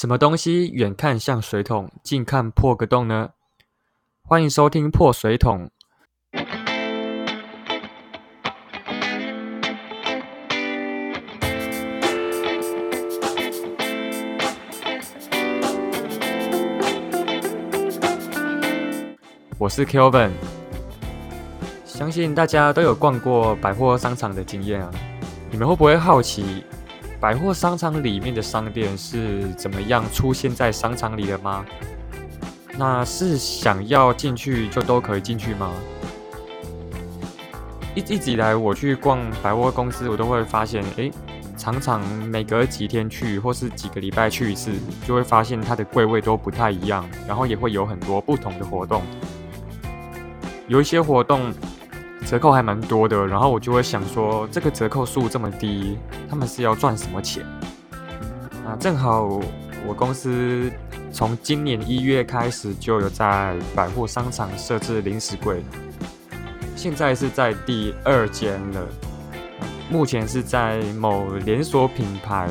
什么东西远看像水桶，近看破个洞呢？欢迎收听破水桶。我是 Kelvin，相信大家都有逛过百货商场的经验啊。你们会不会好奇，百货商场里面的商店是怎么样出现在商场里的吗？那是想要进去就都可以进去吗？一一直以来我去逛百货公司，我都会发现，诶，常常每隔几天去，或是几个礼拜去一次，就会发现它的柜位都不太一样，然后也会有很多不同的活动。有一些活动折扣还蛮多的，然后我就会想说，这个折扣数这么低，他们是要赚什么钱？啊，正好我公司从今年一月开始就有在百货商场设置零食柜，现在是在第二间了，目前是在某连锁品牌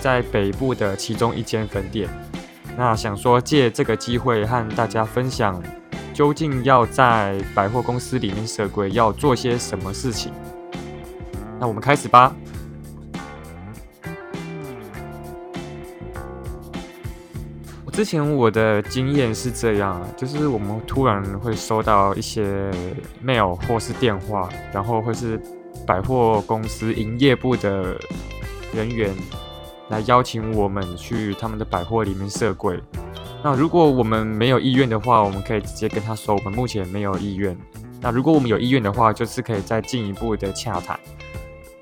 在北部的其中一间分店。那想说借这个机会和大家分享。究竟要在百货公司里面设柜要做些什么事情？那我们开始吧。我之前我的经验是这样啊，就是我们突然会收到一些 mail 或是电话，然后会是百货公司营业部的人员来邀请我们去他们的百货里面设柜。那如果我们没有意愿的话，我们可以直接跟他说，我们目前没有意愿。那如果我们有意愿的话，就是可以再进一步的洽谈。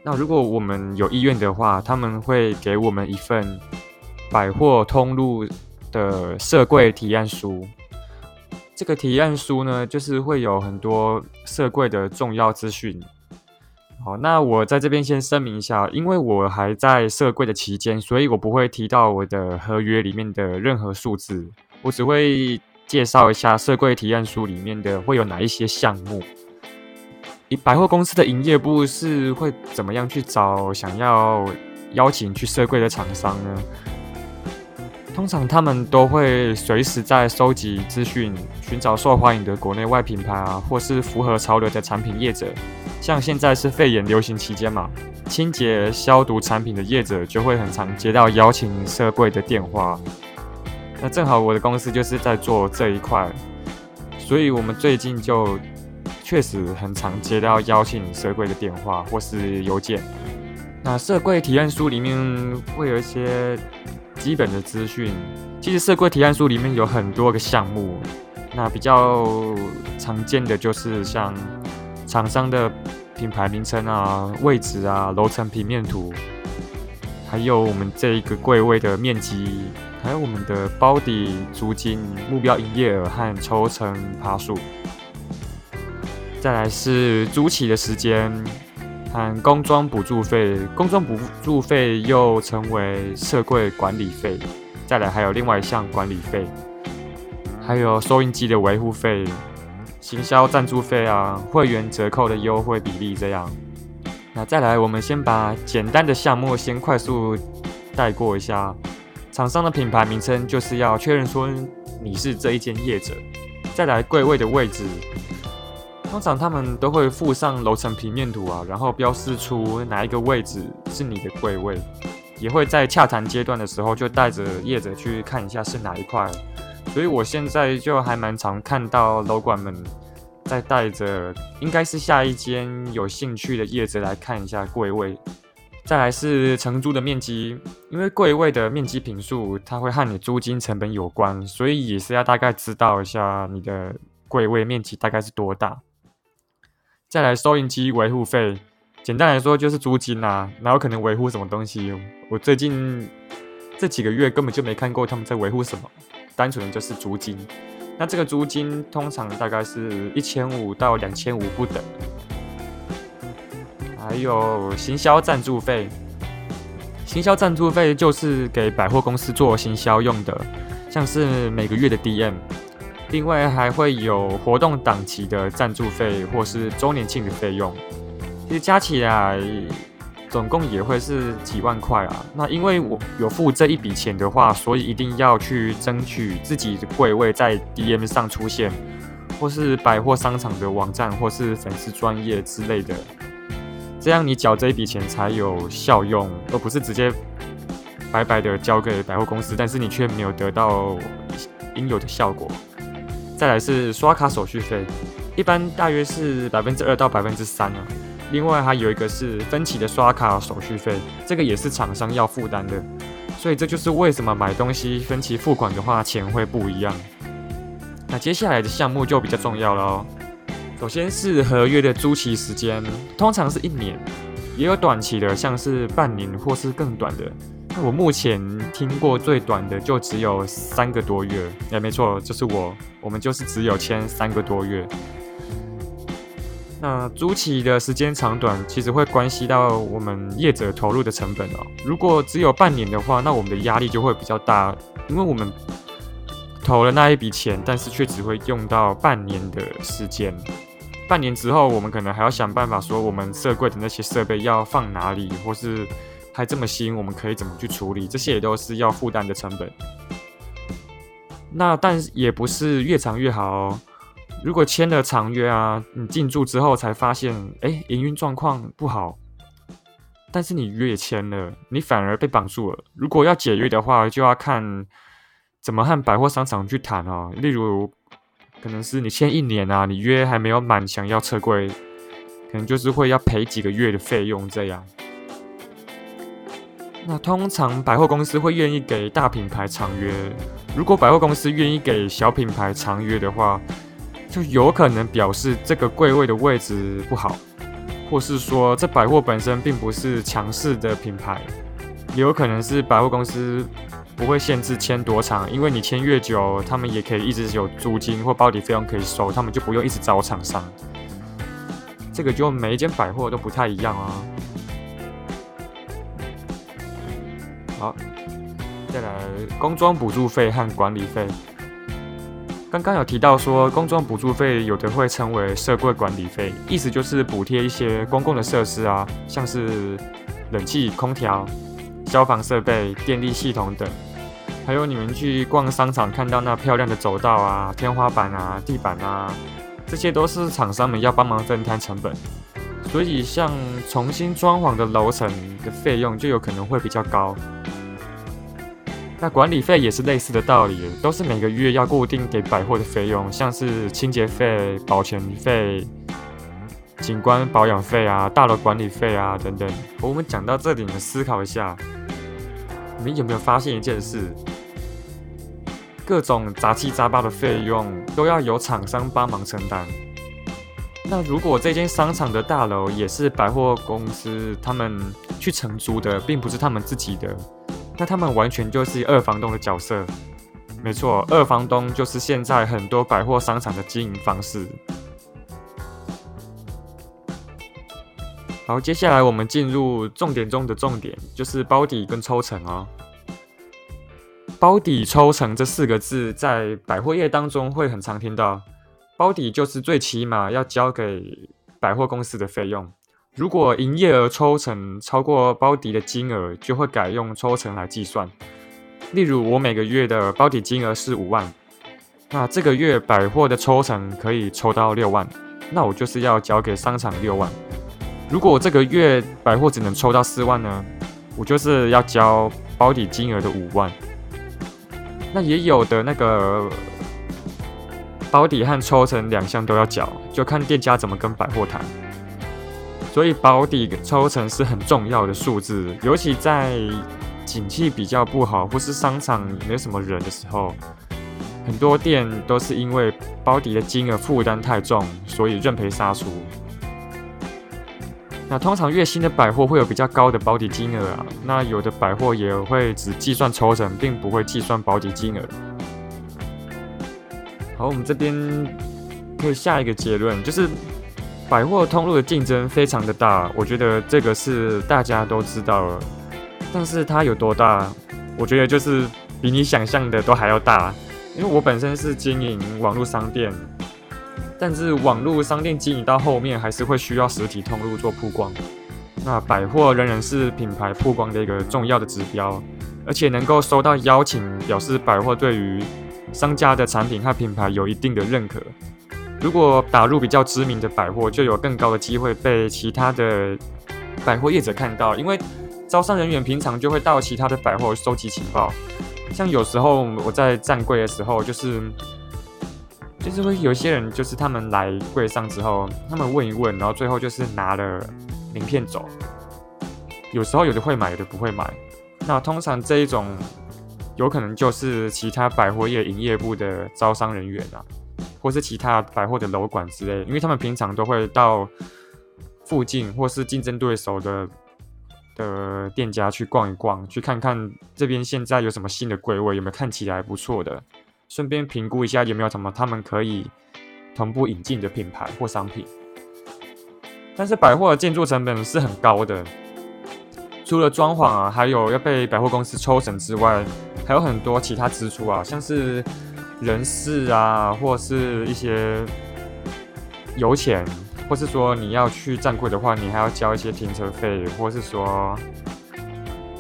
那如果我们有意愿的话，他们会给我们一份百货通路的设柜提案书。这个提案书呢，就是会有很多设柜的重要资讯。好，那我在这边先声明一下，因为我还在设柜的期间，所以我不会提到我的合约里面的任何数字，我只会介绍一下设柜提案书里面的会有哪一些项目。以百货公司的营业部是会怎么样去找想要邀请去设柜的厂商呢？通常他们都会随时在收集资讯，寻找受欢迎的国内外品牌啊，或是符合潮流的产品业者。像现在是肺炎流行期间嘛，清洁消毒产品的业者就会很常接到邀请设柜的电话。那正好我的公司就是在做这一块，所以我们最近就确实很常接到邀请设柜的电话或是邮件。那设柜提案书里面会有一些基本的资讯。其实设柜提案书里面有很多个项目，那比较常见的就是像。厂商的品牌名称啊、位置啊、楼层平面图，还有我们这一个柜位的面积，还有我们的包底租金、目标营业额和抽成爬数。再来是租期的时间和工装补助费，工装补助费又称为设柜管理费。再来还有另外一项管理费，还有收音机的维护费。行销赞助费啊，会员折扣的优惠比例这样。那再来，我们先把简单的项目先快速带过一下。厂商的品牌名称就是要确认说你是这一间业者。再来，柜位的位置，通常他们都会附上楼层平面图啊，然后标示出哪一个位置是你的柜位，也会在洽谈阶段的时候就带着业者去看一下是哪一块。所以我现在就还蛮常看到楼管们在带着，应该是下一间有兴趣的业者来看一下柜位。再来是承租的面积，因为柜位的面积平数，它会和你租金成本有关，所以也是要大概知道一下你的柜位面积大概是多大。再来收音机维护费，简单来说就是租金啊，哪有可能维护什么东西？我最近这几个月根本就没看过他们在维护什么。单纯的就是租金，那这个租金通常大概是一千五到两千五不等。还有行销赞助费，行销赞助费就是给百货公司做行销用的，像是每个月的 DM，另外还会有活动档期的赞助费或是周年庆的费用，其实加起来总共也会是几万块啊。那因为我有付这一笔钱的话，所以一定要去争取自己的柜位在 DM 上出现，或是百货商场的网站，或是粉丝专业之类的，这样你缴这一笔钱才有效用，而不是直接白白的交给百货公司，但是你却没有得到应有的效果。再来是刷卡手续费。一般大约是百分之二到百分之三啊。另外还有一个是分期的刷卡手续费，这个也是厂商要负担的。所以这就是为什么买东西分期付款的话，钱会不一样。那接下来的项目就比较重要了哦。首先是合约的租期时间，通常是一年，也有短期的，像是半年或是更短的。那我目前听过最短的就只有三个多月。哎，没错，就是我，我们就是只有签三个多月。那租期的时间长短，其实会关系到我们业者投入的成本哦。如果只有半年的话，那我们的压力就会比较大，因为我们投了那一笔钱，但是却只会用到半年的时间。半年之后，我们可能还要想办法说，我们设柜的那些设备要放哪里，或是还这么新，我们可以怎么去处理，这些也都是要负担的成本。那但也不是越长越好哦。如果签了长约啊，你进驻之后才发现，哎，营运状况不好，但是你约也签了，你反而被绑住了。如果要解约的话，就要看怎么和百货商场去谈哦。例如，可能是你签一年啊，你约还没有满，想要撤柜，可能就是会要赔几个月的费用这样。那通常百货公司会愿意给大品牌长约，如果百货公司愿意给小品牌长约的话。就有可能表示这个柜位的位置不好，或是说这百货本身并不是强势的品牌，也有可能是百货公司不会限制签多长，因为你签越久，他们也可以一直有租金或包底费用可以收，他们就不用一直找厂商。这个就每一间百货都不太一样啊。好，再来工装补助费和管理费。刚刚有提到说，工装补助费有的会称为设柜管理费，意思就是补贴一些公共的设施啊，像是冷气、空调、消防设备、电力系统等，还有你们去逛商场看到那漂亮的走道啊、天花板啊、地板啊，这些都是厂商们要帮忙分摊成本，所以像重新装潢的楼层的费用就有可能会比较高。那管理费也是类似的道理，都是每个月要固定给百货的费用，像是清洁费、保全费、景观保养费啊、大楼管理费啊等等。我们讲到这里，你们思考一下，你们有没有发现一件事？各种杂七杂八的费用都要由厂商帮忙承担。那如果这间商场的大楼也是百货公司他们去承租的，并不是他们自己的。那他们完全就是二房东的角色，没错，二房东就是现在很多百货商场的经营方式。好，接下来我们进入重点中的重点，就是包底跟抽成哦。包底抽成这四个字在百货业当中会很常听到，包底就是最起码要交给百货公司的费用。如果营业额抽成超过包底的金额，就会改用抽成来计算。例如，我每个月的包底金额是五万，那这个月百货的抽成可以抽到六万，那我就是要交给商场六万。如果这个月百货只能抽到四万呢，我就是要交包底金额的五万。那也有的那个包底和抽成两项都要缴，就看店家怎么跟百货谈。所以保底抽成是很重要的数字，尤其在景气比较不好或是商场没什么人的时候，很多店都是因为保底的金额负担太重，所以认赔杀出。那通常越新的百货会有比较高的保底金额啊，那有的百货也会只计算抽成，并不会计算保底金额。好，我们这边可以下一个结论，就是。百货通路的竞争非常的大，我觉得这个是大家都知道了。但是它有多大？我觉得就是比你想象的都还要大。因为我本身是经营网络商店，但是网络商店经营到后面还是会需要实体通路做曝光。那百货仍然是品牌曝光的一个重要的指标，而且能够收到邀请，表示百货对于商家的产品和品牌有一定的认可。如果打入比较知名的百货，就有更高的机会被其他的百货业者看到，因为招商人员平常就会到其他的百货收集情报。像有时候我在站柜的时候，就是就是会有些人，就是他们来柜上之后，他们问一问，然后最后就是拿了名片走。有时候有的会买，有的不会买。那通常这一种有可能就是其他百货业营业部的招商人员啊。或是其他百货的楼管之类，因为他们平常都会到附近或是竞争对手的的店家去逛一逛，去看看这边现在有什么新的柜位，有没有看起来不错的，顺便评估一下有没有什么他们可以同步引进的品牌或商品。但是百货的建筑成本是很高的，除了装潢啊，还有要被百货公司抽成之外，还有很多其他支出啊，像是。人事啊，或是一些油钱，或是说你要去站柜的话，你还要交一些停车费，或是说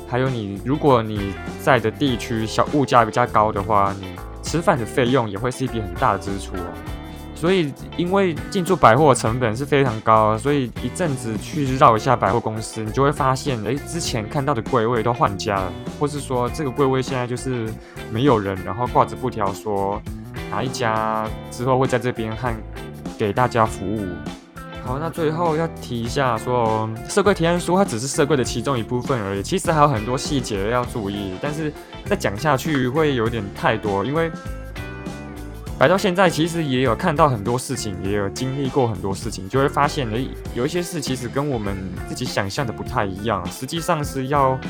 还有你如果你在的地区小物价比较高的话，你吃饭的费用也会是一笔很大的支出哦。所以，因为进驻百货成本是非常高，所以一阵子去绕一下百货公司，你就会发现，哎，之前看到的柜位都换家了，或是说这个柜位现在就是没有人，然后挂着布条说哪一家之后会在这边和给大家服务。好，那最后要提一下，说社柜提案书它只是社柜的其中一部分而已，其实还有很多细节要注意，但是再讲下去会有点太多，因为。来到现在，其实也有看到很多事情，也有经历过很多事情，就会发现，诶，有一些事其实跟我们自己想象的不太一样。实际上是要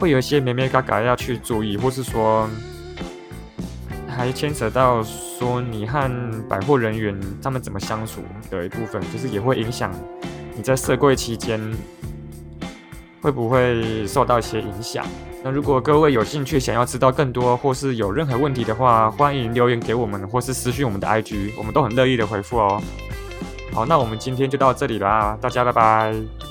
会有一些咩咩嘎嘎要去注意，或是说还牵扯到说你和百货人员他们怎么相处的一部分，就是也会影响你在设柜期间会不会受到一些影响。那如果各位有兴趣想要知道更多，或是有任何问题的话，欢迎留言给我们，或是私讯我们的 IG，我们都很乐意的回复哦。好，那我们今天就到这里啦，大家拜拜。